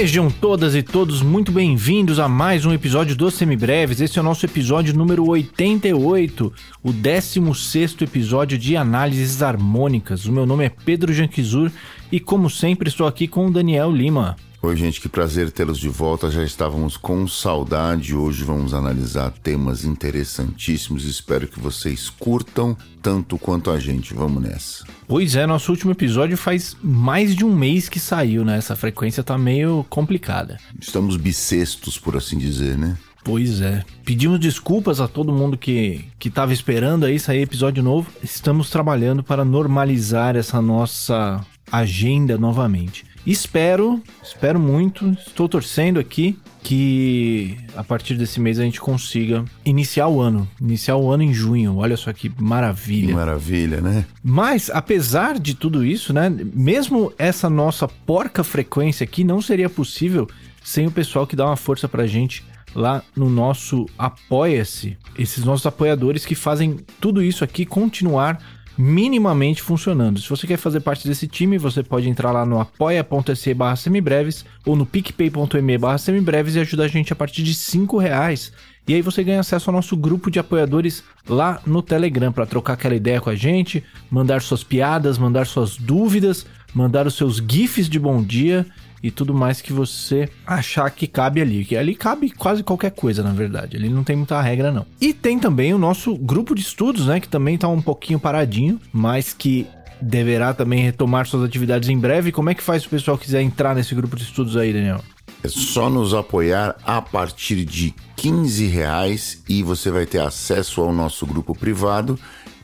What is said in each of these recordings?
Sejam todas e todos muito bem-vindos a mais um episódio dos Semibreves. Esse é o nosso episódio número 88, o 16 episódio de análises harmônicas. O meu nome é Pedro Janquizur e, como sempre, estou aqui com o Daniel Lima. Oi, gente, que prazer tê-los de volta. Já estávamos com saudade. Hoje vamos analisar temas interessantíssimos. Espero que vocês curtam tanto quanto a gente. Vamos nessa. Pois é, nosso último episódio faz mais de um mês que saiu, né? Essa frequência tá meio complicada. Estamos bissextos, por assim dizer, né? Pois é. Pedimos desculpas a todo mundo que que estava esperando aí sair episódio novo. Estamos trabalhando para normalizar essa nossa agenda novamente. Espero, espero muito, estou torcendo aqui que a partir desse mês a gente consiga iniciar o ano, iniciar o ano em junho. Olha só que maravilha. Que maravilha, né? Mas apesar de tudo isso, né, mesmo essa nossa porca frequência aqui não seria possível sem o pessoal que dá uma força pra gente lá no nosso Apoia-se. Esses nossos apoiadores que fazem tudo isso aqui continuar minimamente funcionando. Se você quer fazer parte desse time, você pode entrar lá no apoia.se barra semibreves ou no picpay.me barra semibreves e ajudar a gente a partir de 5 reais. E aí você ganha acesso ao nosso grupo de apoiadores lá no Telegram para trocar aquela ideia com a gente, mandar suas piadas, mandar suas dúvidas, mandar os seus gifs de bom dia e tudo mais que você achar que cabe ali. Que ali cabe quase qualquer coisa, na verdade. Ali não tem muita regra, não. E tem também o nosso grupo de estudos, né? Que também tá um pouquinho paradinho, mas que deverá também retomar suas atividades em breve. Como é que faz se o pessoal quiser entrar nesse grupo de estudos aí, Daniel? É só nos apoiar a partir de 15 reais e você vai ter acesso ao nosso grupo privado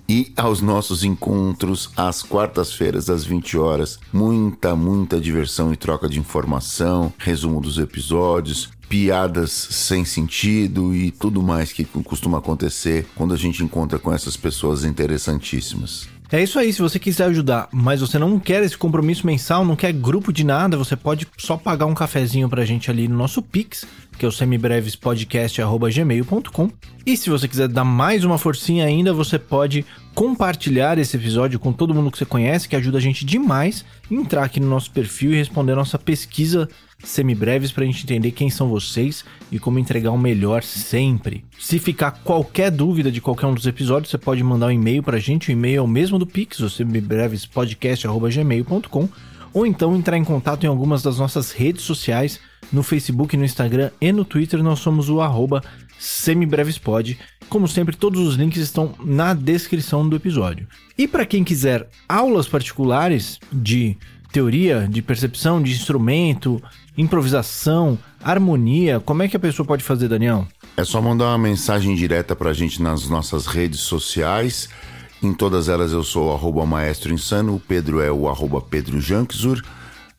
e aos nossos encontros às quartas-feiras às 20 horas. Muita, muita diversão e troca de informação, resumo dos episódios, piadas sem sentido e tudo mais que costuma acontecer quando a gente encontra com essas pessoas interessantíssimas. É isso aí, se você quiser ajudar, mas você não quer esse compromisso mensal, não quer grupo de nada, você pode só pagar um cafezinho pra gente ali no nosso Pix, que é o semibrevespodcast.gmail.com. E se você quiser dar mais uma forcinha ainda, você pode compartilhar esse episódio com todo mundo que você conhece, que ajuda a gente demais, entrar aqui no nosso perfil e responder a nossa pesquisa semibreves para a gente entender quem são vocês e como entregar o melhor sempre. Se ficar qualquer dúvida de qualquer um dos episódios, você pode mandar um e-mail para a gente, o e-mail é o mesmo do Pix, o semibrevespodcast.gmail.com ou então entrar em contato em algumas das nossas redes sociais, no Facebook, no Instagram e no Twitter, nós somos o arroba semibrevespod. Como sempre, todos os links estão na descrição do episódio. E para quem quiser aulas particulares de teoria, de percepção, de instrumento, improvisação, harmonia, como é que a pessoa pode fazer, Daniel? É só mandar uma mensagem direta para a gente nas nossas redes sociais. Em todas elas eu sou o maestro insano, o Pedro é o arroba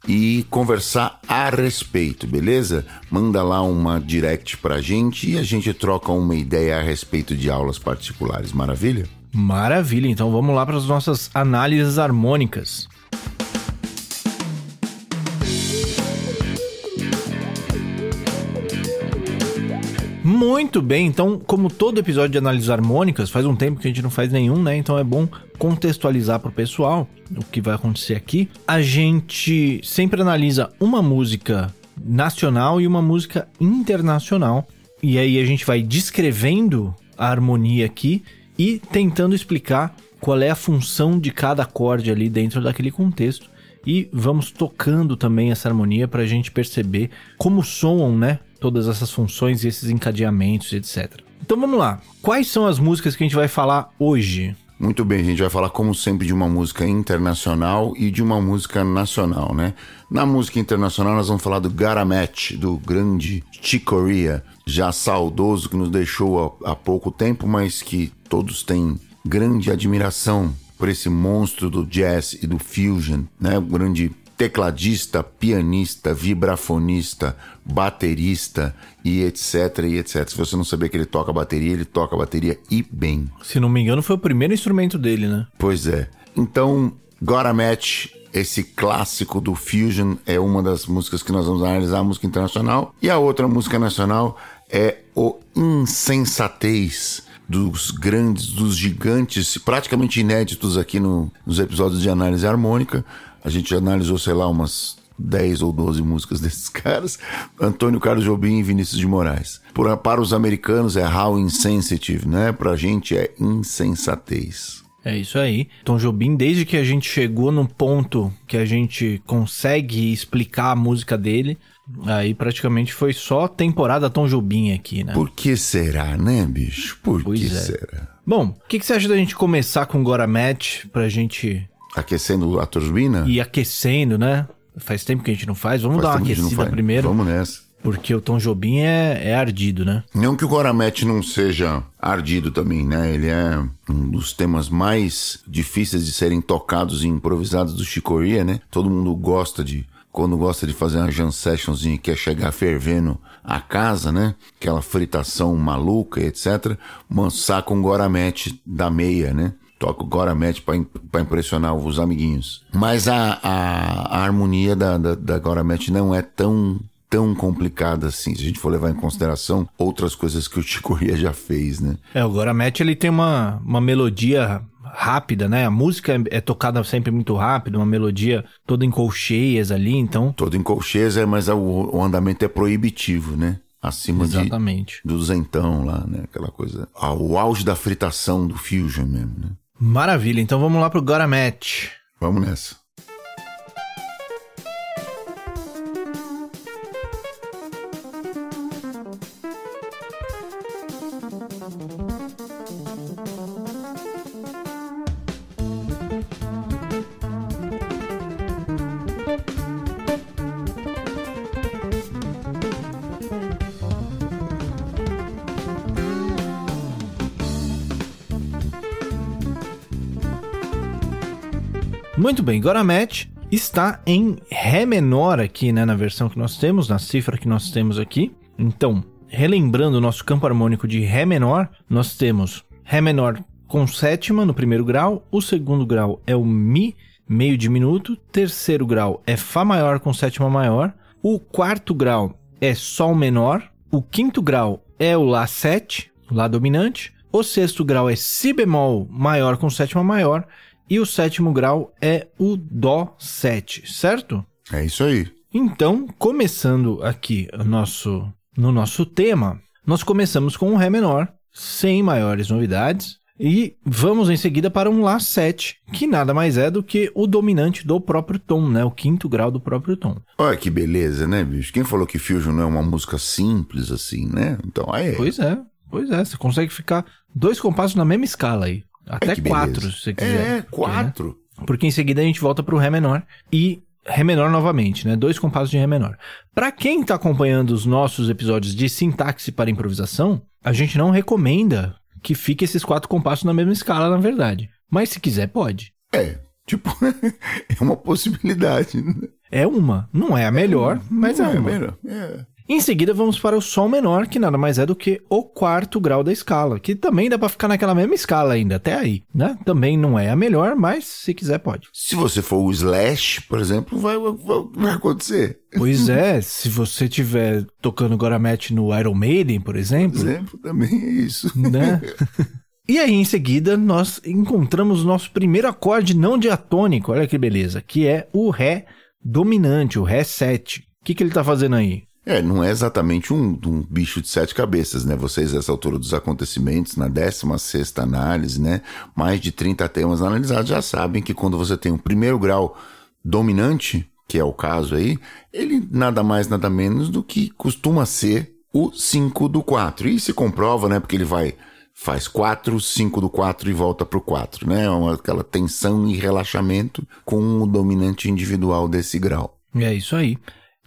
e conversar a respeito, beleza? Manda lá uma direct pra gente e a gente troca uma ideia a respeito de aulas particulares, maravilha? Maravilha, então vamos lá para as nossas análises harmônicas. Muito bem, então, como todo episódio de análises harmônicas, faz um tempo que a gente não faz nenhum, né? Então é bom contextualizar para o pessoal o que vai acontecer aqui. A gente sempre analisa uma música nacional e uma música internacional. E aí a gente vai descrevendo a harmonia aqui e tentando explicar qual é a função de cada acorde ali dentro daquele contexto. E vamos tocando também essa harmonia para a gente perceber como soam, né? Todas essas funções e esses encadeamentos, etc. Então vamos lá. Quais são as músicas que a gente vai falar hoje? Muito bem, a gente vai falar, como sempre, de uma música internacional e de uma música nacional, né? Na música internacional, nós vamos falar do Garamet, do grande Chick Corea, já saudoso, que nos deixou há, há pouco tempo, mas que todos têm grande admiração por esse monstro do jazz e do fusion, né? O grande tecladista, pianista, vibrafonista, baterista e etc e etc. Se você não saber que ele toca bateria, ele toca bateria e bem. Se não me engano, foi o primeiro instrumento dele, né? Pois é. Então, Gotta Match, esse clássico do Fusion, é uma das músicas que nós vamos analisar, a música internacional. E a outra música nacional é o Insensatez dos grandes, dos gigantes, praticamente inéditos aqui no, nos episódios de análise harmônica. A gente analisou, sei lá, umas 10 ou 12 músicas desses caras. Antônio Carlos Jobim e Vinícius de Moraes. Por, para os americanos é How Insensitive, né? Pra gente é insensatez. É isso aí. Tom Jobim, desde que a gente chegou no ponto que a gente consegue explicar a música dele, aí praticamente foi só temporada Tom Jobim aqui, né? Por que será, né, bicho? Por Pois que é. será? Bom, o que, que você acha da gente começar com Gora Match pra gente Aquecendo a turbina? ir aquecendo, né? Faz tempo que a gente não faz. Vamos Faz dar uma aquecida primeiro, Vamos nessa. porque o Tom Jobim é, é ardido, né? Não que o Goramete não seja ardido também, né? Ele é um dos temas mais difíceis de serem tocados e improvisados do Chicoria, né? Todo mundo gosta de. Quando gosta de fazer uma jam sessionzinha e quer chegar fervendo a casa, né? Aquela fritação maluca, etc. Saca um Goramete da meia, né? Toca o Goramete pra impressionar os amiguinhos. Mas a, a, a harmonia da, da, da Goramete não é tão tão complicada assim, se a gente for levar em consideração outras coisas que o Chico Ria já fez, né? É, o Gora Match ele tem uma, uma melodia rápida, né? A música é, é tocada sempre muito rápido, uma melodia toda em colcheias ali, então. Todo em colcheza, mas o, o andamento é proibitivo, né? Acima de, Exatamente. do duzentão lá, né? Aquela coisa. Ah, o auge da fritação do Fusion mesmo, né? Maravilha, então vamos lá pro Gora Match. Vamos nessa. Muito bem, Gora Match está em Ré menor aqui, né? Na versão que nós temos, na cifra que nós temos aqui. Então, relembrando o nosso campo harmônico de Ré menor, nós temos Ré menor com sétima no primeiro grau, o segundo grau é o Mi, meio diminuto, terceiro grau é Fá maior com sétima maior, o quarto grau é Sol menor, o quinto grau é o Lá 7, Lá dominante, o sexto grau é Si bemol maior com sétima maior, e o sétimo grau é o Dó 7, certo? É isso aí. Então, começando aqui o nosso, no nosso tema, nós começamos com um Ré menor, sem maiores novidades, e vamos em seguida para um Lá 7, que nada mais é do que o dominante do próprio tom, né? O quinto grau do próprio tom. Olha que beleza, né, bicho? Quem falou que Fusion não é uma música simples assim, né? Então, aí. Pois é, pois é. Você consegue ficar dois compassos na mesma escala aí. Até que beleza. quatro, se você quiser. É, quatro. Porque em seguida a gente volta pro Ré menor e Ré menor novamente, né? Dois compassos de Ré menor. Para quem tá acompanhando os nossos episódios de sintaxe para improvisação, a gente não recomenda que fique esses quatro compassos na mesma escala, na verdade. Mas se quiser, pode. É, tipo, é uma possibilidade. né? É uma. Não é a melhor, mas é Não uma. melhor. É. Em seguida, vamos para o Sol menor, que nada mais é do que o quarto grau da escala, que também dá para ficar naquela mesma escala ainda, até aí, né? Também não é a melhor, mas se quiser pode. Se você for o Slash, por exemplo, vai, vai, vai acontecer. Pois é, se você tiver tocando Goramet no Iron Maiden, por Por exemplo, exemplo, também é isso. né? E aí, em seguida, nós encontramos o nosso primeiro acorde não diatônico, olha que beleza, que é o Ré dominante, o Ré 7. O que, que ele tá fazendo aí? É, não é exatamente um, um bicho de sete cabeças, né? Vocês, nessa altura dos acontecimentos, na 16 análise, né? Mais de 30 temas analisados, já sabem que quando você tem um primeiro grau dominante, que é o caso aí, ele nada mais, nada menos do que costuma ser o 5 do 4. E se comprova, né? Porque ele vai, faz 4, 5 do 4 e volta pro 4, né? Uma, aquela tensão e relaxamento com o dominante individual desse grau. É isso aí.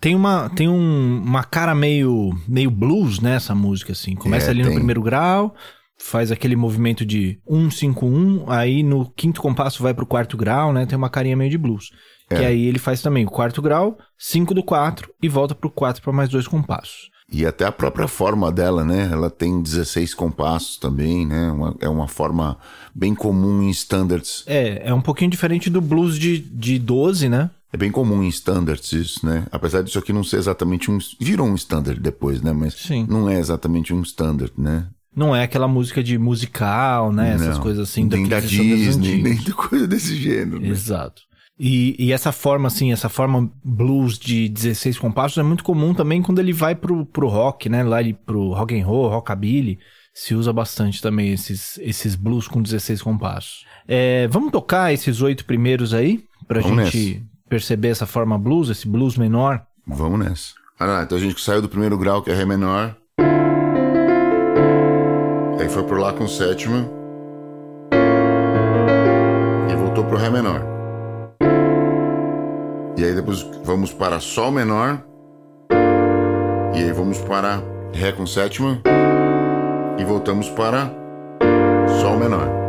Tem uma, tem um- uma cara meio, meio blues nessa música, assim. Começa É, ali no tem. primeiro grau, faz aquele movimento de 1, 5, 1, aí no quinto compasso vai pro quarto grau, né? Tem uma carinha meio de blues. É. Que aí ele faz também o quarto grau, 5 do 4 e volta pro 4 para mais dois compassos. E até a própria forma dela, né? Ela tem 16 compassos também, né? Uma- é uma forma bem comum em standards. É, é um pouquinho diferente do blues de, de 12, né? É bem comum em standards isso, né? Apesar disso aqui não ser exatamente um... Virou um standard depois, né? Mas Sim. não é exatamente um standard, né? Não é aquela música de musical, né? Essas Não. coisas assim Nem da Disney, nem de coisa desse gênero. né? Exato. E, e, essa forma, assim, essa forma blues de 16 compassos é muito comum também quando ele vai pro, pro rock, né? Lá ele, pro rock and roll, rockabilly, se usa bastante também esses, esses blues com 16 compassos. É, vamos tocar esses oito primeiros aí, pra vamos gente nessa. Perceber essa forma blues, esse blues menor? Vamos nessa. Ah, então a gente saiu do primeiro grau, que é Ré menor. Aí foi por Lá com sétima. E voltou pro Ré menor. E aí depois vamos para Sol menor. E aí vamos para Ré com sétima. E voltamos para Sol menor.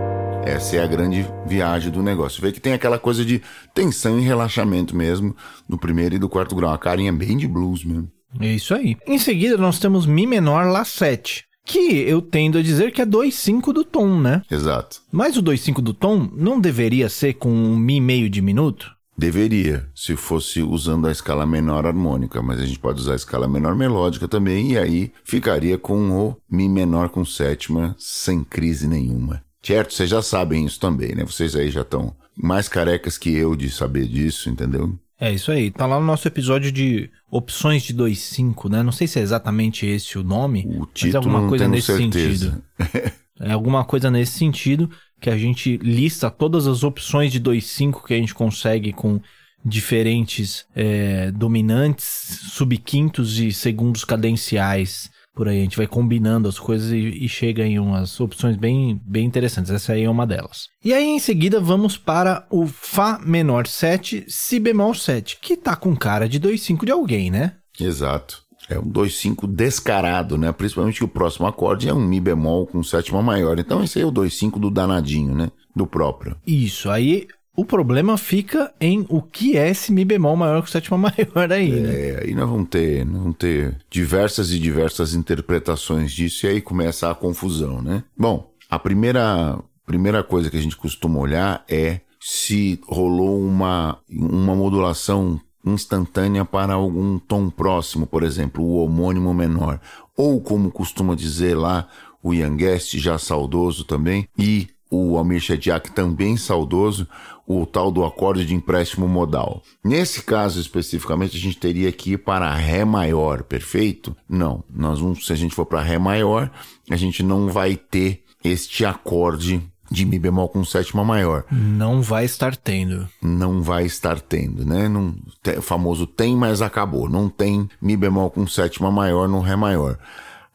Essa é a grande viagem do negócio. Vê que tem aquela coisa de tensão e relaxamento mesmo no primeiro e do quarto grau. A carinha bem de blues mesmo. É isso aí. Em seguida, nós temos Mi menor Lá 7. Que eu tendo a dizer que é 2,5 do tom, né? Exato. Mas o 2,5 do tom não deveria ser com um Mi meio diminuto? Deveria, se fosse usando a escala menor harmônica, mas a gente pode usar a escala menor melódica também, e aí ficaria com o Mi menor com sétima, sem crise nenhuma. Certo? Vocês já sabem isso também, né? Vocês aí já estão mais carecas que eu de saber disso, entendeu? É isso aí. Tá lá no nosso episódio de opções de 2.5, né? Não sei se é exatamente esse o nome, o mas é alguma coisa nesse certeza. sentido. é alguma coisa nesse sentido que a gente lista todas as opções de 2.5 que a gente consegue com diferentes é, dominantes, subquintos e segundos cadenciais por aí. A gente vai combinando as coisas e, e, chega em umas opções bem, bem interessantes. Essa aí é uma delas. E aí, em seguida, vamos para o Fá menor 7, Si bemol 7, que tá com cara de 2,5 de alguém, né? Exato. É um 2,5 descarado, né? Principalmente que o próximo acorde é um Mi bemol com sétima maior. Então esse aí é o 2,5 do danadinho, né? Do próprio. Isso. Aí o problema fica em o que é esse Mi bemol maior que sétima maior aí, né? É, aí nós vamos ter, vamos ter diversas e diversas interpretações disso e aí começa a confusão, né? Bom, a primeira, primeira coisa que a gente costuma olhar é se rolou uma, uma modulação instantânea para algum tom próximo, por exemplo, o homônimo menor, ou como costuma dizer lá o Youngest, já saudoso também, e o Almir Shediak também saudoso, o tal do acorde de empréstimo modal. Nesse caso especificamente, a gente teria que ir para Ré maior, perfeito? Não, nós vamos, se a gente for para Ré maior, a gente não vai ter este acorde de Mi bemol com sétima maior. Não vai estar tendo. Não vai estar tendo, né? Não, o famoso tem, mas acabou. Não tem Mi bemol com sétima maior no Ré maior.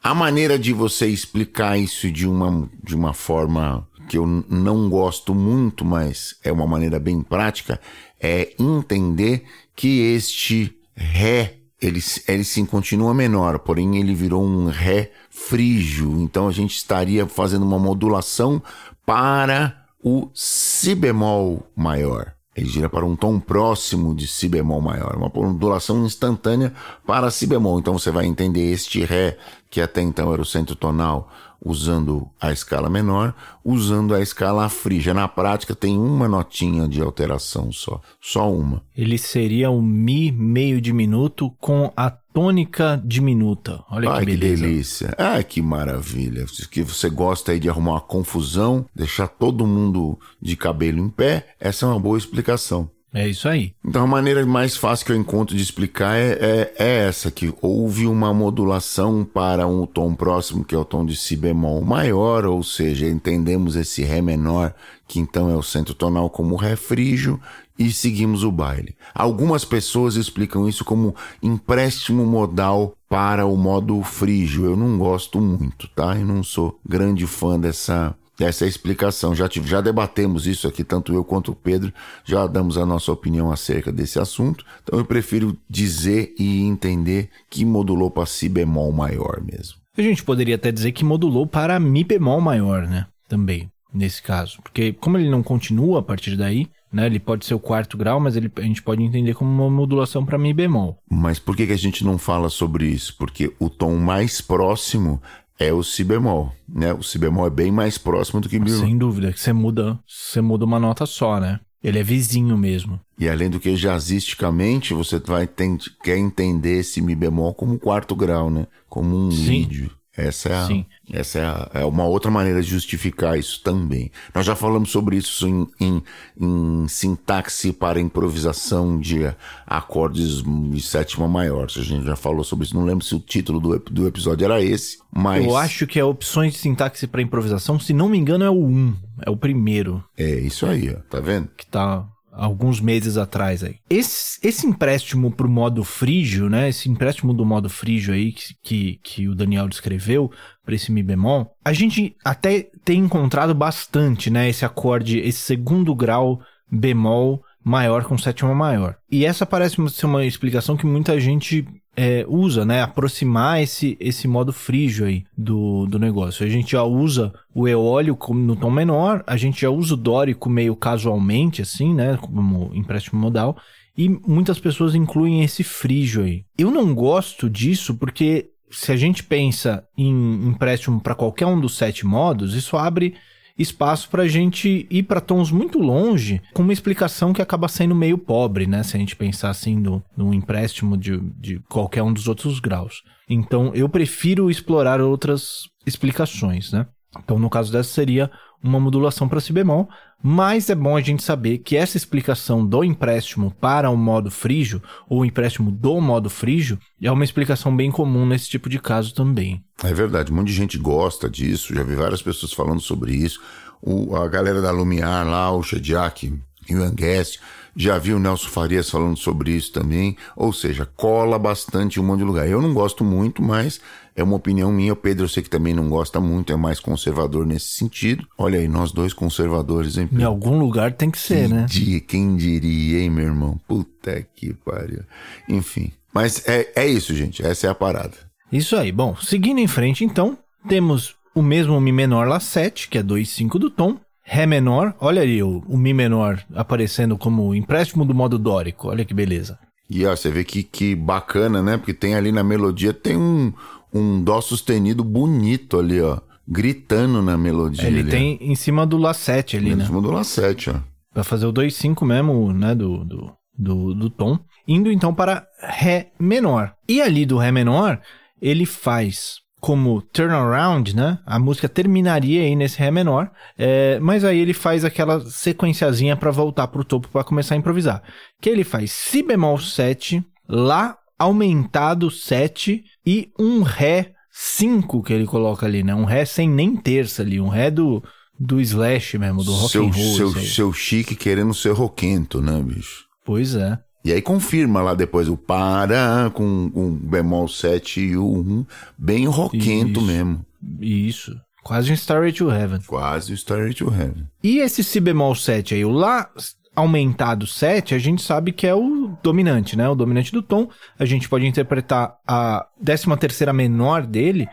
A maneira de você explicar isso de uma, de uma forma que eu não gosto muito, mas é uma maneira bem prática, é entender que este Ré, ele, ele sim continua menor, porém ele virou um Ré frígio. Então a gente estaria fazendo uma modulação para o Si bemol maior. Ele gira para um tom próximo de Si bemol maior, uma modulação instantânea para Si bemol. Então você vai entender este Ré, que até então era o centro tonal, usando a escala menor, usando a escala frígia. Na prática tem uma notinha de alteração só, só uma. Ele seria o Mi meio diminuto com a tônica diminuta. Olha Ai, que beleza. que delícia. Ai, que maravilha. Que você gosta aí de arrumar uma confusão, deixar todo mundo de cabelo em pé, essa é uma boa explicação. É isso aí. Então a maneira mais fácil que eu encontro de explicar é, é, é, essa, que houve uma modulação para um tom próximo, que é o tom de Si bemol maior, ou seja, entendemos esse Ré menor, que então é o centro tonal como Ré frígio, e seguimos o baile. Algumas pessoas explicam isso como empréstimo modal para o modo frígio. Eu não gosto muito, tá? Eu não sou grande fã dessa essa é a explicação. Já, já debatemos isso aqui, tanto eu quanto o Pedro, já damos a nossa opinião acerca desse assunto. Então eu prefiro dizer e entender que modulou para Si bemol maior mesmo. A gente poderia até dizer que modulou para Mi bemol maior, né? Também, nesse caso. Porque como ele não continua a partir daí, né? Ele pode ser o quarto grau, mas ele, a gente pode entender como uma modulação para Mi bemol. Mas por que, que a gente não fala sobre isso? Porque o tom mais próximo é o si bemol, né? O si bemol é bem mais próximo do que mi Sem dúvida, que você muda, você muda uma nota só, né? Ele é vizinho mesmo. E além do que jazzisticamente, você vai ter, quer entender esse mi bemol como quarto grau, né? Como um Sim. lídio. Essa é, a, essa é, a, é, uma outra maneira de justificar isso também. Nós já falamos sobre isso em, em, em sintaxe para improvisação de acordes de sétima maior. A gente já falou sobre isso. Não lembro se o título do, do episódio era esse, mas. Eu acho que é opções de sintaxe para improvisação, se não me engano, é o 1. É o primeiro. É isso aí, ó. Tá vendo? Que tá alguns meses atrás aí. Esse, esse empréstimo pro modo frígio, né? Esse empréstimo do modo frígio aí que, que, que o Daniel descreveu para esse mi bemol, a gente até tem encontrado bastante, né? Esse acorde, esse segundo grau bemol maior com sétima maior. E essa parece ser uma explicação que muita gente é, usa, né? Aproximar esse, esse modo frígio aí do, do negócio. A gente já usa o eólio no tom menor, a gente já usa o dórico meio casualmente, assim, né? Como empréstimo modal. E muitas pessoas incluem esse frígio aí. Eu não gosto disso porque se a gente pensa em empréstimo para qualquer um dos sete modos, isso abre espaço para a gente ir para tons muito longe, com uma explicação que acaba sendo meio pobre, né? Se a gente pensar assim no, no empréstimo de, de qualquer um dos outros graus. Então, eu prefiro explorar outras explicações, né? Então, no caso dessa, seria uma modulação para si bemol, mas é bom a gente saber que essa explicação do empréstimo para o modo frígio, ou empréstimo do modo frígio, é uma explicação bem comum nesse tipo de caso também. É verdade, um monte de gente gosta disso, já vi várias pessoas falando sobre isso. O, a galera da Lumiar lá, o Shediak e o Anguest, já vi o Nelson Farias falando sobre isso também. Ou seja, cola bastante um monte de lugar. Eu não gosto muito, mas é uma opinião minha. O Pedro eu sei que também não gosta muito, é mais conservador nesse sentido. Olha aí, nós dois conservadores, hein, Pedro? Em algum lugar tem que ser, que né? Dia, quem diria, hein, meu irmão? Puta que pariu. Enfim. Mas é, é isso, gente. Essa é a parada. Isso aí. Bom, seguindo em frente, então, temos o mesmo Mi menor Lá 7, que é 2,5 do tom. Ré menor, olha aí o, o Mi menor aparecendo como empréstimo do modo dórico, olha que beleza. E ó, você vê que, que bacana, né? Porque tem ali na melodia, tem um, um Dó sustenido bonito ali, ó. Gritando na melodia. Ele ali, tem em cima do Lá 7 ali, em né? Em cima do Lá 7, ó. Pra fazer o 2,5 mesmo, né? Do, do, do, do tom. Indo então para Ré menor. E ali do Ré menor, ele faz como turnaround, né? A música terminaria aí nesse Ré menor, é, mas aí ele faz aquela sequenciazinha para voltar pro topo para começar a improvisar. Que ele faz Si bemol 7, Lá aumentado 7 e um Ré 5 que ele coloca ali, né? Um Ré sem nem terça ali, um Ré do, do slash mesmo, do rock seu, and roll. Seu, seu chique querendo ser roquento, né, bicho? Pois é. E aí confirma lá depois o para com o bemol 7 e o 1, bem roquento Isso. mesmo. Isso. Quase um Starry to Heaven. Quase o Starry to Heaven. E esse Si bemol 7 aí, o Lá aumentado 7, a gente sabe que é o dominante, né? O dominante do tom. A gente pode interpretar a 13 terceira menor dele,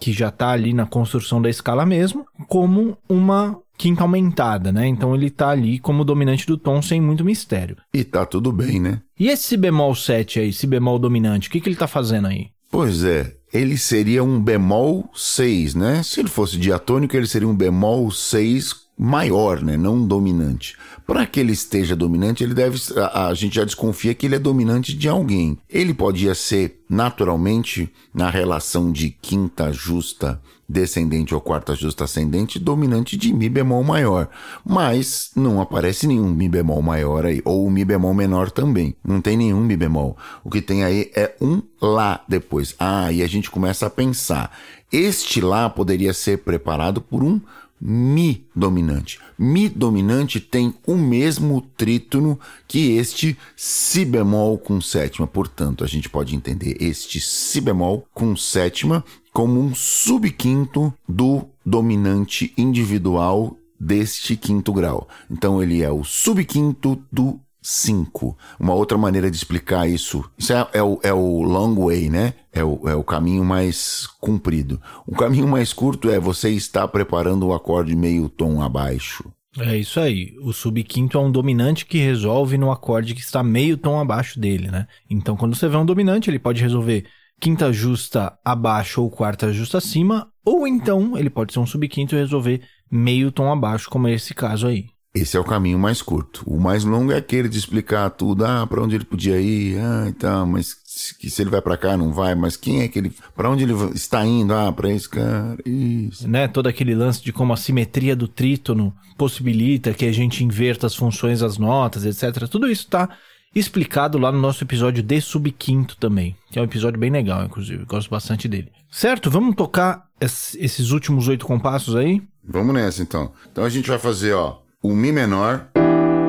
que já tá ali na construção da escala mesmo, como uma quinta aumentada, né? Então ele tá ali como dominante do tom sem muito mistério. E tá tudo bem, né? E esse si bemol 7 aí, si bemol dominante, o que, que ele tá fazendo aí? Pois é, ele seria um bemol 6, né? Se ele fosse diatônico, ele seria um bemol 6 maior, né? Não dominante. Para que ele esteja dominante, ele deve. A, a, gente já desconfia que ele é dominante de alguém. Ele podia ser naturalmente na relação de quinta justa descendente ou quarta justa ascendente dominante de mi bemol maior, mas não aparece nenhum mi bemol maior aí ou mi bemol menor também. Não tem nenhum mi bemol. O que tem aí é um lá depois. Ah, e a gente começa a pensar. Este lá poderia ser preparado por um Mi dominante. Mi dominante tem o mesmo trítono que este Si bemol com sétima. Portanto, a gente pode entender este Si bemol com sétima como um subquinto do dominante individual deste quinto grau. Então, ele é o subquinto do 5. Uma outra maneira de explicar isso, isso é, é, o, é o long way, né? É o, é o caminho mais comprido. O caminho mais curto é você estar preparando o acorde meio tom abaixo. É isso aí. O subquinto é um dominante que resolve no acorde que está meio tom abaixo dele, né? Então, quando você vê um dominante, ele pode resolver quinta justa abaixo ou quarta justa acima, ou então ele pode ser um subquinto e resolver meio tom abaixo, como é esse caso aí. Esse é o caminho mais curto. O mais longo é aquele de explicar tudo, ah, para onde ele podia ir, ah, então, mas se, se ele vai para cá, não vai, mas quem é que ele. Para onde ele está indo? Ah, para esse cara. Isso. Né? Todo aquele lance de como a simetria do trítono possibilita que a gente inverta as funções das notas, etc. Tudo isso tá explicado lá no nosso episódio de subquinto também, que é um episódio bem legal, inclusive. Gosto bastante dele. Certo? Vamos tocar esses últimos oito compassos aí? Vamos nessa então. Então a gente vai fazer, ó, o Mi menor,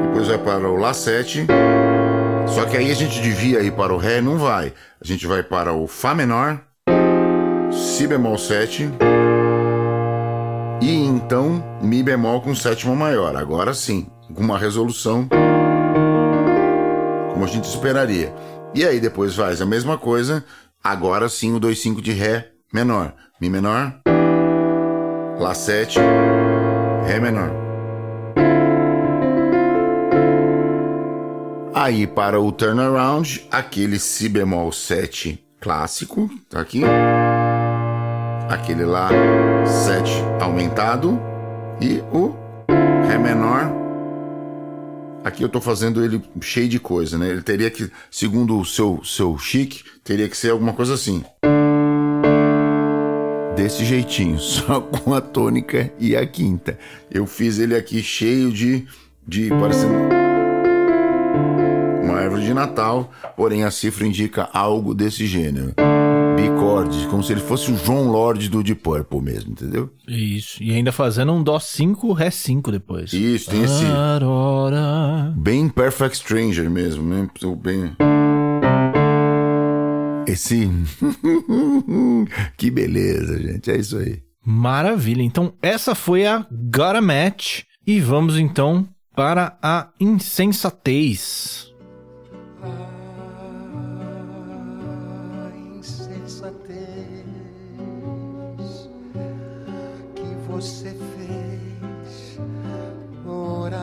depois vai para o Lá7. Só que aí a gente devia ir para o Ré, não vai. A gente vai para o Fá menor, Si bemol 7 e então Mi bemol com sétima maior. Agora sim, com uma resolução como a gente esperaria. E aí depois faz a mesma coisa, agora sim o 2,5 de Ré menor. Mi menor, Lá 7, Ré menor. Aí para o turnaround, aquele Si bemol 7 clássico, tá aqui. Aquele lá 7 aumentado e o Ré menor Aqui eu tô fazendo ele cheio de coisa, né? Ele teria que, segundo o seu, seu chique, teria que ser alguma coisa assim. Desse jeitinho, só com a tônica e a quinta. Eu fiz ele aqui cheio de. de parecendo. Uma árvore de Natal, porém a cifra indica algo desse gênero bicorde, como se ele fosse o João Lord do Deep Purple mesmo, entendeu? Isso, e ainda fazendo um Dó 5, Ré 5 depois. Isso, tem esse... Bem Perfect Stranger mesmo, né? Bem... Esse... que beleza, gente, é isso aí. Maravilha, então essa foi a Gotta Match, e vamos então para a insensatez.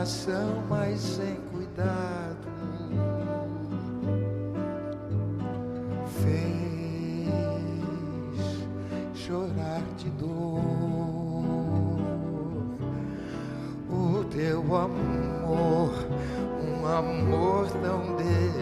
Coração, mas sem cuidado. Fez chorar de dor o teu amor, um amor tão delicado.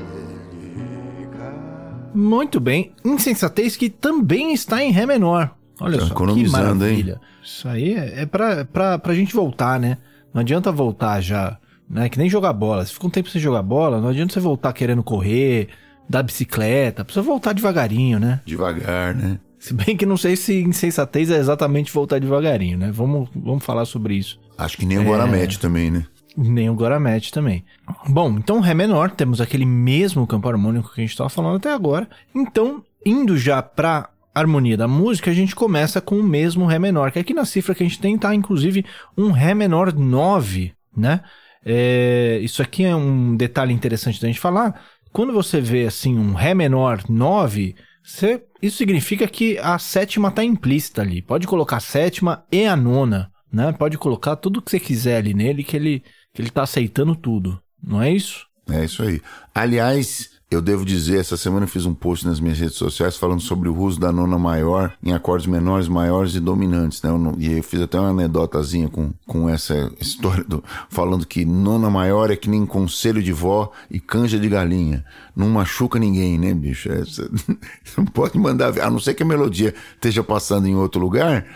Muito bem, insensatez que também está em Ré menor. Olha só, que maravilha. Hein? Isso aí é, é pra, pra, pra gente voltar, né? Não adianta voltar já, né? Que nem jogar bola. Se fica um tempo sem jogar bola, não adianta você voltar querendo correr, dar bicicleta. Precisa voltar devagarinho, né? Devagar, né? Se bem que não sei se insensatez é exatamente voltar devagarinho, né? Vamos, vamos falar sobre isso. Acho que nem o é... também, né? Nem o Goramete também. Bom, então Ré menor, temos aquele mesmo campo harmônico que a gente estava falando até agora. Então, indo já para harmonia da música, a gente começa com o mesmo Ré menor, que aqui na cifra que a gente tem tá inclusive um Ré menor 9, né? É, isso aqui é um detalhe interessante da gente falar. Quando você vê assim um Ré menor 9, você, isso significa que a sétima está implícita ali. Pode colocar a sétima e a nona, né? Pode colocar tudo que você quiser ali nele, que ele, ele tá aceitando tudo. Não é isso? É isso aí. Aliás, eu devo dizer, essa semana eu fiz um post nas minhas redes sociais falando sobre o uso da nona maior em acordes menores, maiores e dominantes, né? Eu não, e eu fiz até uma anedotazinha com, com essa história do, falando que nona maior é que nem conselho de vó e canja de galinha. Não machuca ninguém, né, bicho? É, você, não pode mandar, a não ser que a melodia esteja passando em outro lugar,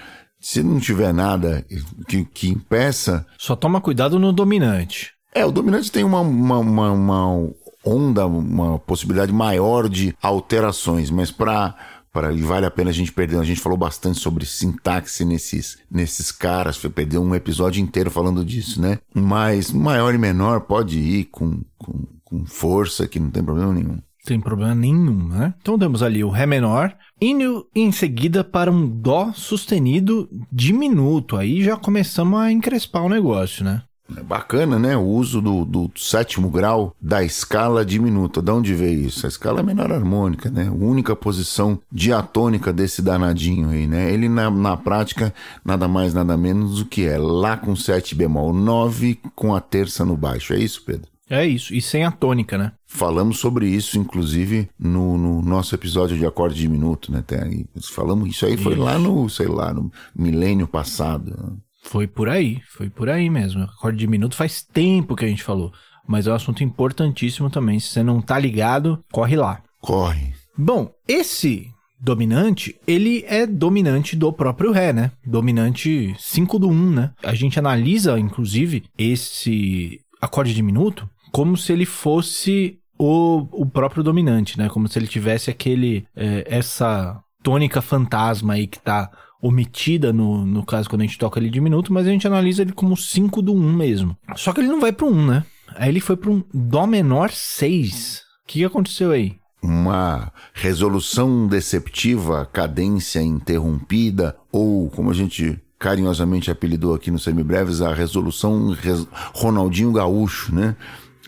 se não tiver nada que, que impeça. Só toma cuidado no dominante. É, o dominante tem uma, uma, uma, uma onda, uma possibilidade maior de alterações, mas para para e vale a pena a gente perder. A gente falou bastante sobre sintaxe nesses nesses caras, foi perder um episódio inteiro falando disso, né? Mas maior e menor pode ir com, com, com força, que não tem problema nenhum. Tem problema nenhum, né? Então temos ali o Ré menor, indo em seguida para um Dó sustenido diminuto. Aí já começamos a encrespar o negócio, né? É bacana, né? O uso do, do, sétimo grau da escala diminuta. De onde veio isso? A escala é menor harmônica, né? A única posição diatônica desse danadinho aí, né? Ele, na, na prática, nada mais, nada menos do que é Lá com 7 bemol 9 com a terça no baixo. É isso, Pedro? É isso, e sem a tônica, né? Falamos sobre isso, inclusive, no, no nosso episódio de acorde diminuto, né? Tem, falamos isso aí, foi isso. lá no, sei lá, no milênio passado. Foi por aí, foi por aí mesmo. Acorde de minuto faz tempo que a gente falou. Mas é um assunto importantíssimo também. Se você não tá ligado, corre lá. Corre. Bom, esse dominante, ele é dominante do próprio Ré, né? Dominante 5 do 1, né? A gente analisa, inclusive, esse acorde diminuto como se ele fosse o, o próprio dominante, né? Como se ele tivesse aquele. É, essa tônica fantasma aí que tá omitida no, no caso quando a gente toca ele diminuto, mas a gente analisa ele como 5 do 1 mesmo. Só que ele não vai pro 1, né? Aí ele foi para um Dó menor 6. O que, que aconteceu aí? Uma resolução deceptiva, cadência interrompida, ou como a gente carinhosamente apelidou aqui no Semibreves, a resolução res... Ronaldinho Gaúcho, né?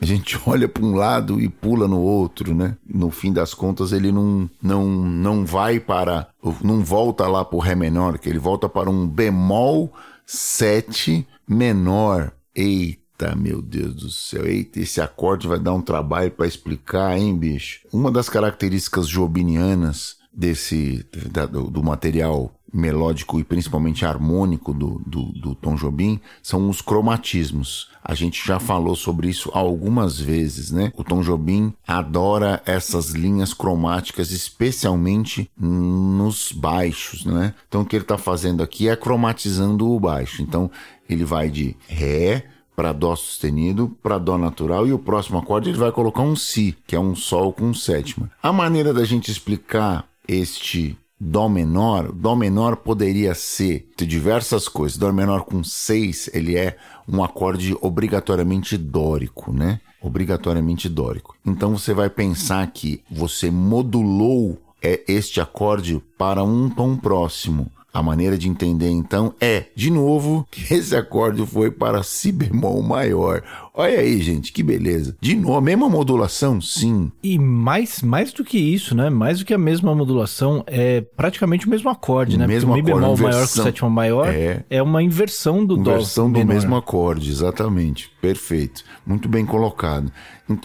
A gente olha para um lado e pula no outro, né? No fim das contas, ele não, não, não vai para. não volta lá para o Ré menor, que ele volta para um bemol 7 menor. Eita, meu Deus do céu. Eita, esse acorde vai dar um trabalho para explicar, hein, bicho? Uma das características jobinianas desse da, do, do, material melódico e principalmente harmônico do, do, do, Tom Jobim são os cromatismos. A gente já falou sobre isso algumas vezes, né? O Tom Jobim adora essas linhas cromáticas, especialmente nos baixos, né? Então o que ele está fazendo aqui é cromatizando o baixo. Então ele vai de Ré para Dó sustenido, para Dó natural e o próximo acorde ele vai colocar um Si, que é um Sol com sétima. A maneira da gente explicar este Dó menor, Dó menor poderia ser de diversas coisas. Dó menor com 6, ele é um acorde obrigatoriamente dórico, né? Obrigatoriamente dórico. Então você vai pensar que você modulou é, este acorde para um tom próximo. A maneira de entender então é, de novo, que esse acorde foi para si bemol maior. Olha aí, gente, que beleza. De novo, a mesma modulação, sim. E mais, mais do que isso, né? Mais do que a mesma modulação, é praticamente o mesmo acorde, né? Mesmo Porque acorde, o Mi bemol inversão. maior com sétima maior É. é, uma inversão do Dó Inversão do menor. mesmo acorde, exatamente. Perfeito. Muito bem colocado.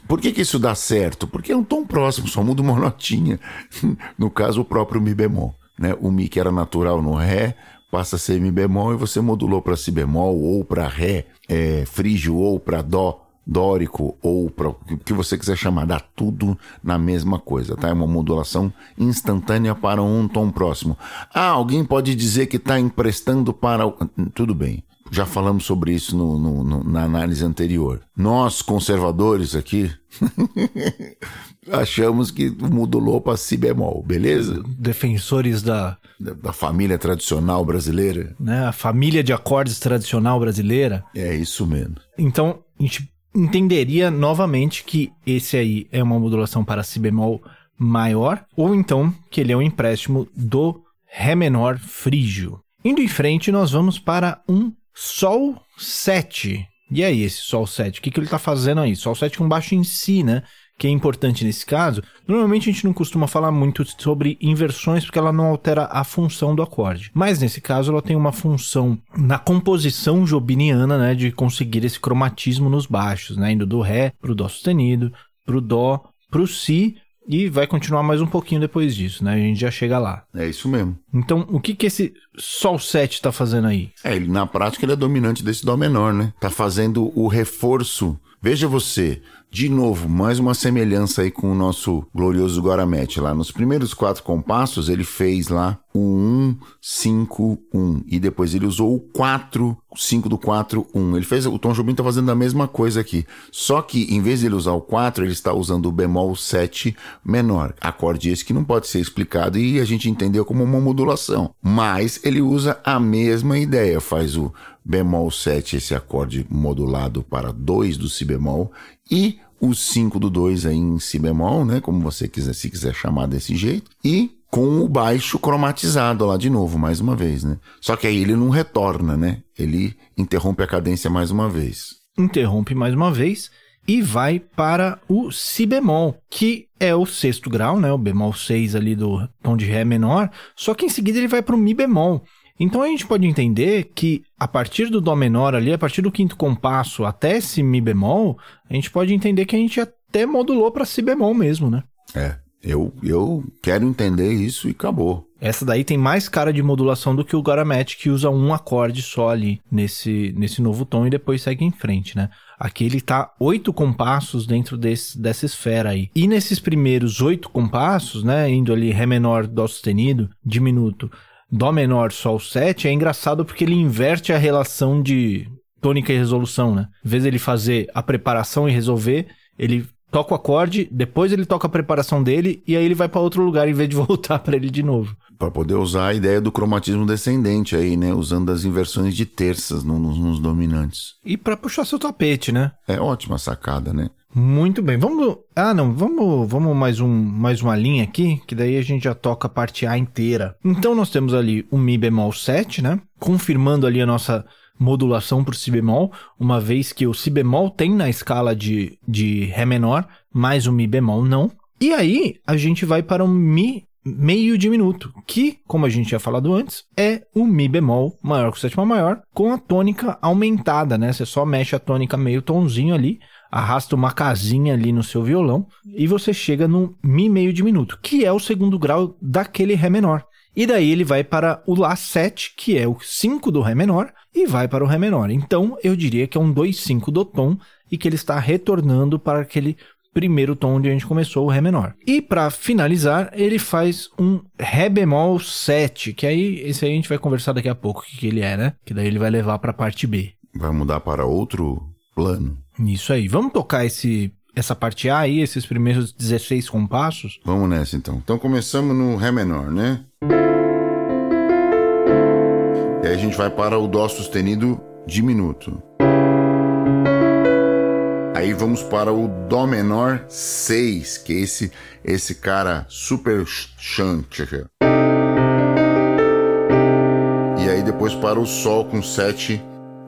Por que, que isso dá certo? Porque é um tom próximo, só muda uma notinha. No caso, o próprio Mi bemol. Né? O Mi que era natural no Ré passa a ser Mi bemol e você modulou para Si bemol ou para Ré é, frígio ou para Dó dórico ou para o que você quiser chamar, dá tudo na mesma coisa, tá? É uma modulação instantânea para um tom próximo. Ah, alguém pode dizer que está emprestando para. Tudo bem. Já falamos sobre isso no- no- no- na análise anterior. Nós, conservadores aqui, achamos que modulou para si bemol, beleza? Defensores da Da, da família tradicional brasileira. né, a família de acordes tradicional brasileira. É isso mesmo. Então, a gente entenderia novamente que esse aí é uma modulação para si bemol maior, ou então que ele é um empréstimo do Ré menor frígio. Indo em frente, nós vamos para um Sol 7. E aí, esse Sol 7, o que, que ele está fazendo aí? Sol 7 com baixo em si, né? Que é importante nesse caso. Normalmente a gente não costuma falar muito sobre inversões porque ela não altera a função do acorde. Mas nesse caso ela tem uma função na composição jobiniana, né? De conseguir esse cromatismo nos baixos, né? Indo do Ré pro Dó sustenido, pro Dó, pro Si e vai continuar mais um pouquinho depois disso, né? A gente já chega lá. É isso mesmo. Então, o que que esse Sol 7 está fazendo aí? É, ele, na prática ele é dominante desse dó menor, né? Tá fazendo o reforço. Veja você, de novo, mais uma semelhança aí com o nosso glorioso Guaramete lá. Nos primeiros quatro compassos ele fez lá o 1, 5, 1 e depois ele usou o 4, 5 do 4, 1. Ele fez, o Tom Jobim tá fazendo a mesma coisa aqui. Só que em vez de ele usar o 4, ele está usando o bemol 7 menor. Acorde esse que não pode ser explicado e a gente entendeu como uma modulação. Mas ele usa a mesma ideia, faz o bemol 7, esse acorde modulado para 2 do si bemol, e o 5 do 2 aí em si bemol, né, como você quiser, se quiser chamar desse jeito, e com o baixo cromatizado lá de novo, mais uma vez, né? Só que aí ele não retorna, né? Ele interrompe a cadência mais uma vez. interrompe mais uma vez e vai para o si bemol, que é o sexto grau, né? O bemol 6 ali do tom de ré menor, só que em seguida ele vai para o mi bemol. Então a gente pode entender que a partir do dó menor ali, a partir do quinto compasso até esse mi bemol, a gente pode entender que a gente até modulou para si bemol mesmo, né? É, Eu, eu quero entender isso e acabou. Essa daí tem mais cara de modulação do que o Garamet, que usa um acorde só ali nesse, nesse novo tom e depois segue em frente, né? Aqui ele tá oito compassos dentro desse, dessa esfera aí. E nesses primeiros oito compassos, né? Indo ali Ré menor, Dó sustenido, diminuto, Dó menor, Sol 7, é engraçado porque ele inverte a relação de tônica e resolução, né? Em vez de ele fazer a preparação e resolver, ele toca o acorde, depois ele toca a preparação dele e aí ele vai para outro lugar em vez de voltar para ele de novo. Para poder usar a ideia do cromatismo descendente aí, né? Usando as inversões de terças no- nos, nos dominantes. E para puxar seu tapete, né? É ótima sacada, né? Muito bem. Vamos. Ah, não. Vamos, vamos mais um, mais uma linha aqui, que daí a gente já toca a parte A inteira. Então nós temos ali o mi bemol 7, né? Confirmando ali a nossa modulação o si bemol, uma vez que o si bemol tem na escala de, de ré menor, mas o mi bemol não. E aí a gente vai para um mi meio diminuto, que, como a gente tinha falado antes, é o mi bemol maior que o sétima maior, com a tônica aumentada, né? Você só mexe a tônica meio tonzinho ali, arrasta uma casinha ali no seu violão e você chega no mi meio diminuto, que é o segundo grau daquele ré menor. E daí ele vai para o lá 7, que é o 5 do ré menor, e vai para o ré menor. Então eu diria que é um 2-5 do tom e que ele está retornando para aquele primeiro tom onde a gente começou, o Ré menor. E para finalizar, ele faz um Ré bemol 7, que aí esse aí a gente vai conversar daqui a pouco o que, que ele é, né? Que daí ele vai levar para a parte B. Vai mudar para outro plano. Isso aí. Vamos tocar esse essa parte A aí, esses primeiros 16 compassos? Vamos nessa então. Então começamos no Ré menor, né? E aí a gente vai para o Dó sustenido diminuto. Aí vamos para o Dó menor 6, que é esse, esse cara super chante. E aí depois para o Sol com 7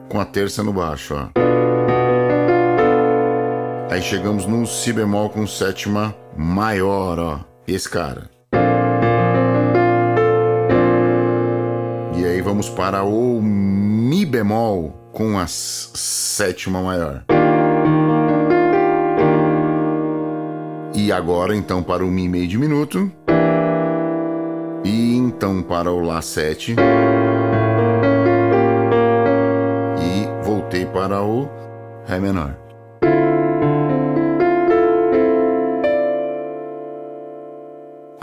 com a terça no baixo, ó. Aí chegamos no Si bemol com sétima maior, ó. Esse cara. E aí vamos para o Mi bemol com a sétima maior. E agora então para o Mi meio diminuto. E então para o Lá 7. E voltei para o Ré menor.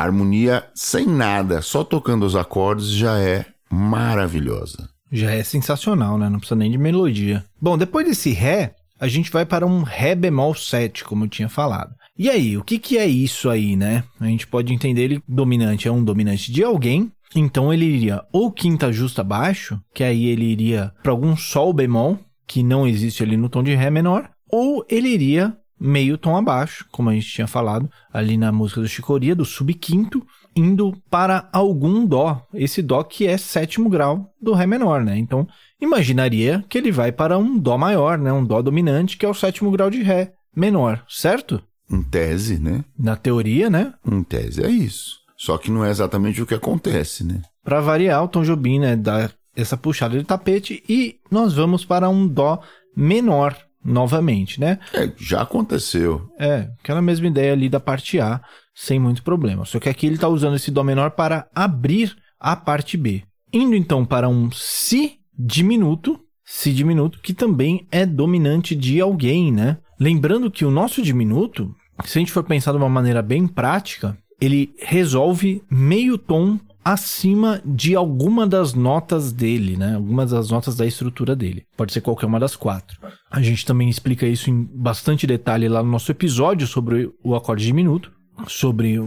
Harmonia sem nada, só tocando os acordes já é maravilhosa. Já é sensacional, né? Não precisa nem de melodia. Bom, depois desse Ré, a gente vai para um Ré bemol 7, como eu tinha falado. E aí, o que, que é isso aí, né? A gente pode entender ele dominante, é um dominante de alguém. Então ele iria ou quinta justa baixo, que aí ele iria para algum Sol bemol, que não existe ali no tom de Ré menor, ou ele iria meio tom abaixo, como a gente tinha falado ali na música do Chicoria, do subquinto, indo para algum dó. Esse dó que é sétimo grau do ré menor, né? Então, imaginaria que ele vai para um dó maior, né? Um dó dominante, que é o sétimo grau de ré menor, certo? Em tese, né? Na teoria, né? Em tese é isso. Só que não é exatamente o que acontece, né? Para variar, o Tom Jobim, né, dá essa puxada de tapete e nós vamos para um dó menor novamente, né? É, já aconteceu. É, aquela mesma ideia ali da parte A, sem muito problema. Só que aqui ele está usando esse Dó menor para abrir a parte B. Indo então para um Si diminuto, Si diminuto, que também é dominante de alguém, né? Lembrando que o nosso diminuto, se a gente for pensar de uma maneira bem prática, ele resolve meio tom acima de alguma das notas dele, né? Algumas das notas da estrutura dele. Pode ser qualquer uma das quatro. A gente também explica isso em bastante detalhe lá no nosso episódio sobre o acorde diminuto, sobre o,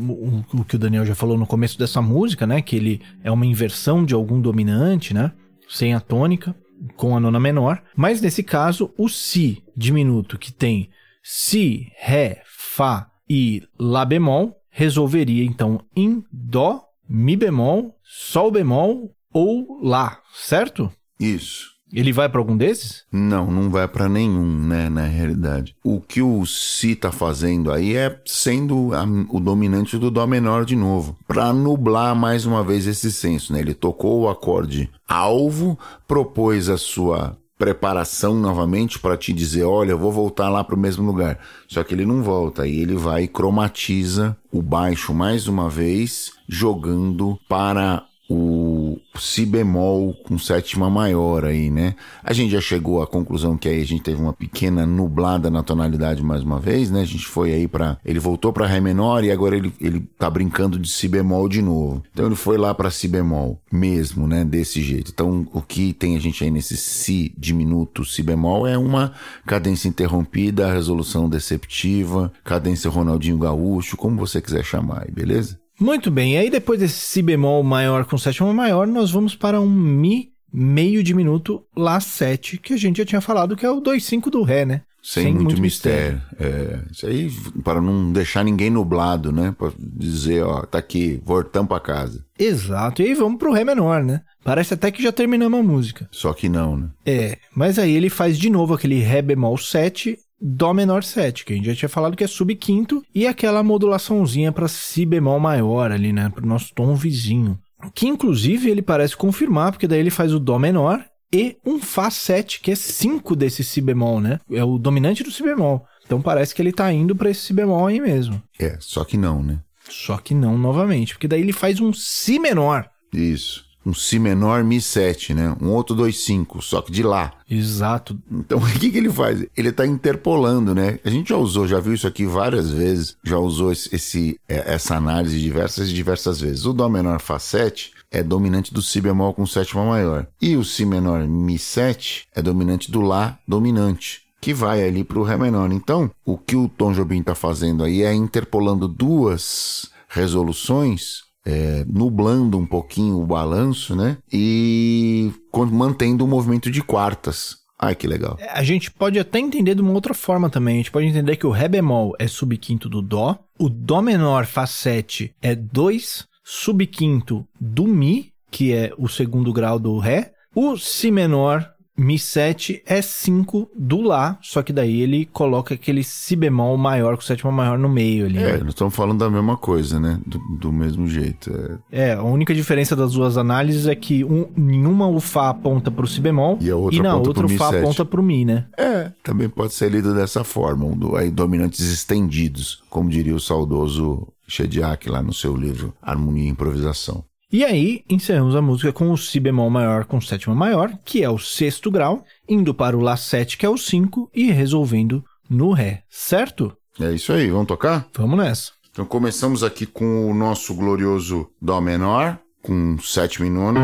o- que o Daniel já falou no começo dessa música, né? Que ele é uma inversão de algum dominante, né? Sem a tônica, com a nona menor. Mas nesse caso, o Si diminuto, que tem Si, Ré, Fá e Lá bemol, resolveria então em Dó, Mi bemol, Sol bemol ou Lá, certo? Isso. Ele vai para algum desses? Não, não vai pra nenhum, né, na realidade. O que o Si tá fazendo aí é sendo a- o dominante do Dó menor de novo, Pra nublar mais uma vez esse senso, né? Ele tocou o acorde alvo, propôs a sua preparação novamente para te dizer, olha, eu vou voltar lá para o mesmo lugar. Só que ele não volta, aí ele vai e cromatiza o baixo mais uma vez, jogando para o si bemol com sétima maior aí, né? A gente já chegou à conclusão que aí a gente teve uma pequena nublada na tonalidade mais uma vez, né? A gente foi aí para ele voltou para ré menor e agora ele, ele tá brincando de si bemol de novo. Então ele foi lá para si bemol mesmo, né? Desse jeito. Então o que tem a gente aí nesse si diminuto si bemol é uma cadência interrompida, resolução deceptiva, cadência Ronaldinho Gaúcho, como você quiser chamar aí, beleza? Muito bem, e aí depois desse si bemol maior com sétima maior, nós vamos para um mi meio diminuto lá 7, que a gente já tinha falado que é o 2,5 do ré, né? Sem, Sem muito, muito, mistério. mistério. É, isso aí para não deixar ninguém nublado, né? Para dizer, ó, tá aqui, voltamos para casa. Exato. E aí vamos pro ré menor, né? Parece até que já terminamos a música. Só que não, né? É, mas aí ele faz de novo aquele ré bemol 7 Dó menor 7, que a gente já tinha falado que é subquinto, e aquela modulaçãozinha para Si bemol maior ali, né, para o nosso tom vizinho. Que inclusive ele parece confirmar, porque daí ele faz o Dó menor e um Fá 7, que é 5 desse Si bemol, né? É o dominante do Si bemol. Então parece que ele tá indo para esse Si bemol aí mesmo. É, só que não, né? Só que não novamente, porque daí ele faz um Si menor. Isso um Si menor Mi 7, né? Um outro 2,5, só que de lá. Exato. Então o que, que ele faz? Ele está interpolando, né? A gente já usou, já viu isso aqui várias vezes, já usou esse, é, essa análise diversas e diversas vezes. O Dó menor Fá 7 é dominante do Si bemol com sétima maior. E o Si menor Mi 7 é dominante do Lá dominante que vai ali para o Ré menor. Então, o que o Tom Jobim está fazendo aí é interpolando duas resoluções é, nublando um pouquinho o balanço, né? E mantendo o movimento de quartas. Ai, que legal. É, a gente pode até entender de uma outra forma também. A gente pode entender que o Ré bemol é subquinto do Dó, o Dó menor Fá 7 é 2 subquinto do Mi, que é o segundo grau do Ré, o Si menor Mi 7 é 5 do Lá, só que daí ele coloca aquele Si bemol maior com sétima maior no meio ali. É, nós estamos falando da mesma coisa, né? Do, do mesmo jeito. É. é. a única diferença das duas análises é que um, nenhuma o Fá aponta para o Si bemol e, a outra e na outra o Fá 7. aponta para o Mi, né? É, também pode ser lido dessa forma, um do, aí dominantes estendidos, como diria o saudoso Shediak lá no seu livro Harmonia e Improvisação. E aí, encerramos a música com o Si bemol maior com sétima maior, que é o sexto grau, indo para o Lá 7, que é o 5, e resolvendo no Ré, certo? É isso aí, vamos tocar? Vamos nessa. Então começamos aqui com o nosso glorioso Dó menor, com sétima e nona.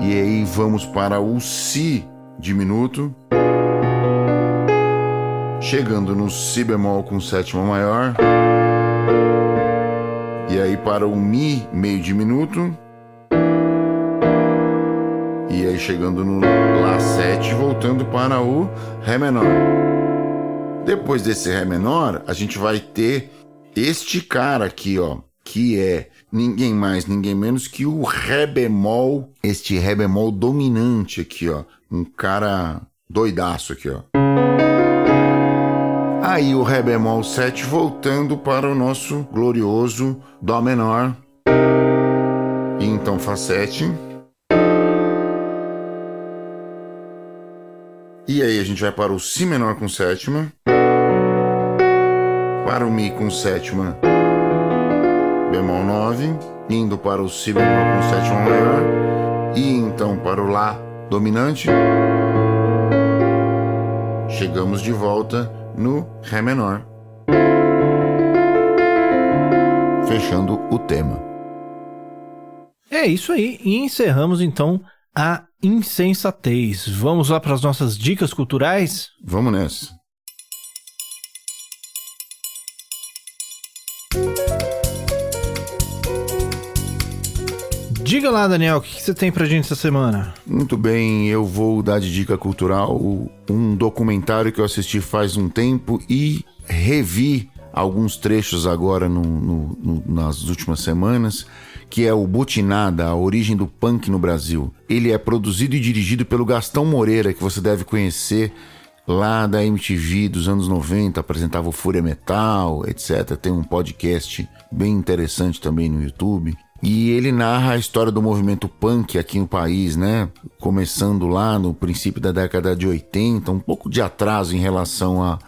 E aí vamos para o Si diminuto. Chegando no Si bemol com sétima maior. E aí para o Mi meio diminuto. E aí chegando no Lá 7, voltando para o Ré menor. Depois desse Ré menor, a gente vai ter este cara aqui, ó, que é ninguém mais, ninguém menos que o Ré bemol, este Ré bemol dominante aqui, ó. Um cara doidaço aqui, ó. Aí o Ré bemol 7 voltando para o nosso glorioso Dó menor. E então Fá 7. E aí a gente vai para o Si menor com sétima. Para o Mi com sétima. Bemol 9. Indo para o Si bemol com sétima maior. E então para o Lá dominante. Chegamos de volta no Ré menor. Fechando o tema. É isso aí, e encerramos então a insensatez. Vamos lá para as nossas dicas culturais? Vamos nessa. Diga lá, Daniel, o que você tem pra gente essa semana? Muito bem, eu vou dar de dica cultural um documentário que eu assisti faz um tempo e revi alguns trechos agora no, no, no, nas últimas semanas, que é o Butinada, a origem do punk no Brasil. Ele é produzido e dirigido pelo Gastão Moreira, que você deve conhecer lá da MTV dos anos 90, apresentava o Fúria Metal, etc. Tem um podcast bem interessante também no YouTube. E ele narra a história do movimento punk aqui no país, né? Começando lá no princípio da década de 80, um pouco de atraso em relação a,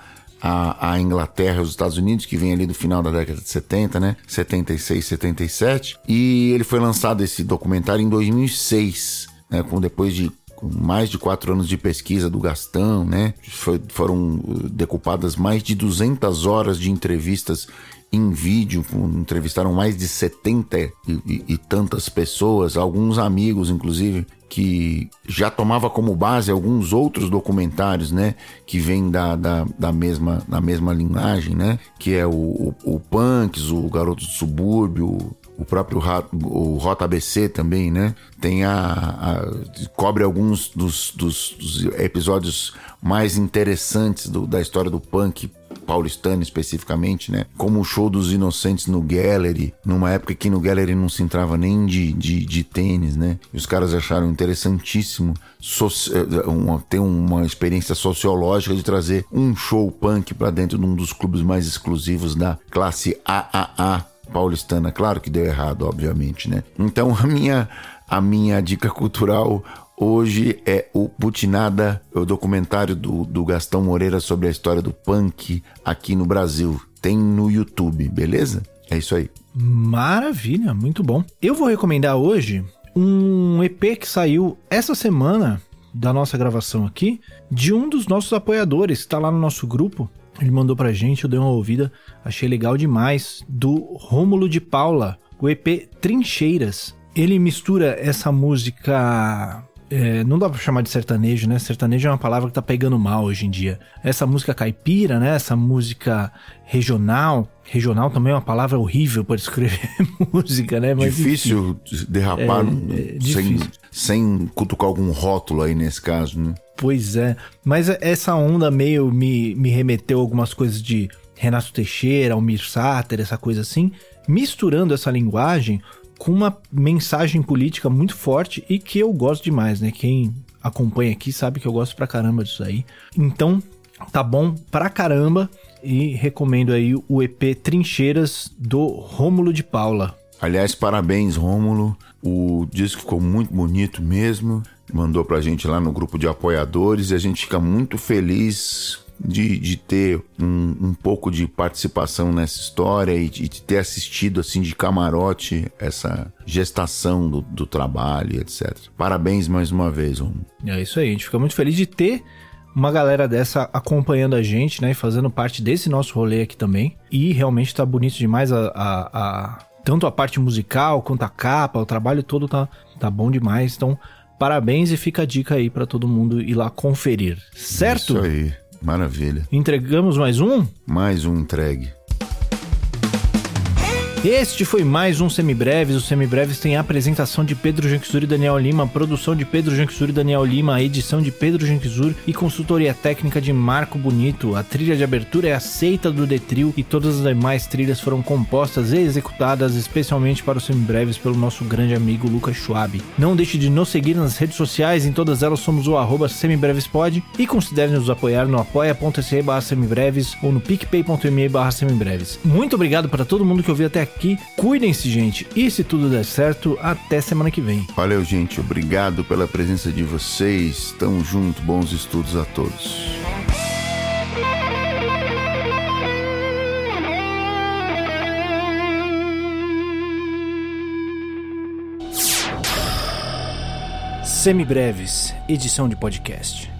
a, a, Inglaterra e os Estados Unidos, que vem ali do final da década de 70, né? 76, 77. E ele foi lançado esse documentário em 2006, né? Com depois de mais de quatro anos de pesquisa do Gastão, né? Foi, foram uh, decupadas mais de 200 horas de entrevistas em vídeo, entrevistaram mais de 70 e, e, e, tantas pessoas, alguns amigos, inclusive, que já tomava como base alguns outros documentários, né? Que vêm da, da, da, mesma, da mesma linhagem, né? Que é o, o, o Punks, o Garoto do Subúrbio, o próprio o Rota ABC também, né? Tem a, a cobre alguns dos, dos, dos, episódios mais interessantes do, da história do punk paulistano especificamente, né? Como o show dos Inocentes no Gallery, numa época que no Gallery não se entrava nem de, de, de tênis, né? E os caras acharam interessantíssimo eh, uma, ter uma experiência sociológica de trazer um show punk para dentro de um dos clubes mais exclusivos da classe AAA paulistana. Claro que deu errado, obviamente, né? Então a minha, a minha dica cultural hoje é o Putinada, o documentário do, do Gastão Moreira sobre a história do punk aqui no Brasil. Tem no YouTube, beleza? É isso aí. Maravilha, muito bom. Eu vou recomendar hoje um EP que saiu essa semana da nossa gravação aqui, de um dos nossos apoiadores, que está lá no nosso grupo, ele mandou pra gente, eu dei uma ouvida, achei legal demais, do Rômulo de Paula, o EP Trincheiras. Ele mistura essa música é, não dá pra chamar de sertanejo, né? Sertanejo é uma palavra que tá pegando mal hoje em dia. Essa música caipira, né? Essa música regional. Regional também é uma palavra horrível para escrever música, né? Mas, difícil enfim, derrapar é, é sem, sem cutucar algum rótulo aí nesse caso, né? Pois é. Mas essa onda meio me, me remeteu a algumas coisas de Renato Teixeira, Almir Sater, essa coisa assim. Misturando essa linguagem com uma mensagem política muito forte e que eu gosto demais, né? Quem acompanha aqui sabe que eu gosto pra caramba disso aí. Então, tá bom pra caramba e recomendo aí o EP Trincheiras do Rômulo de Paula. Aliás, parabéns, Rômulo. O disco ficou muito bonito mesmo. Mandou pra gente lá no grupo de apoiadores e a gente fica muito feliz de, de ter um, um pouco de participação nessa história e de, de, ter assistido assim de camarote essa gestação do, do trabalho, etc. Parabéns mais uma vez, Romulo. É isso aí, a gente fica muito feliz de ter uma galera dessa acompanhando a gente, né? E fazendo parte desse nosso rolê aqui também. E realmente tá bonito demais a, a, a, tanto a parte musical quanto a capa, o trabalho todo tá, tá bom demais. Então, parabéns e fica a dica aí para todo mundo ir lá conferir. Certo? Isso aí. Maravilha. Entregamos mais um? Mais um entregue. Este foi mais um Semibreves. O Semibreves tem a apresentação de Pedro Janquizur e Daniel Lima, produção de Pedro Janquizur e Daniel Lima, a edição de Pedro Janquizur e consultoria técnica de Marco Bonito. A trilha de abertura é aceita do Detril e todas as demais trilhas foram compostas e executadas especialmente para os Semibreves pelo nosso grande amigo Lucas Schwab. Não deixe de nos seguir nas redes sociais, em todas elas somos o arroba semibrevespod e considere nos apoiar no apoia.se barra semibreves ou no picpay.me barra semibreves. Muito obrigado para todo mundo que ouviu até aqui aqui. Cuidem-se, gente. E se tudo der certo, até semana que vem. Valeu, gente. Obrigado pela presença de vocês. Tamo junto. Bons estudos a todos. Semibreves, edição de podcast.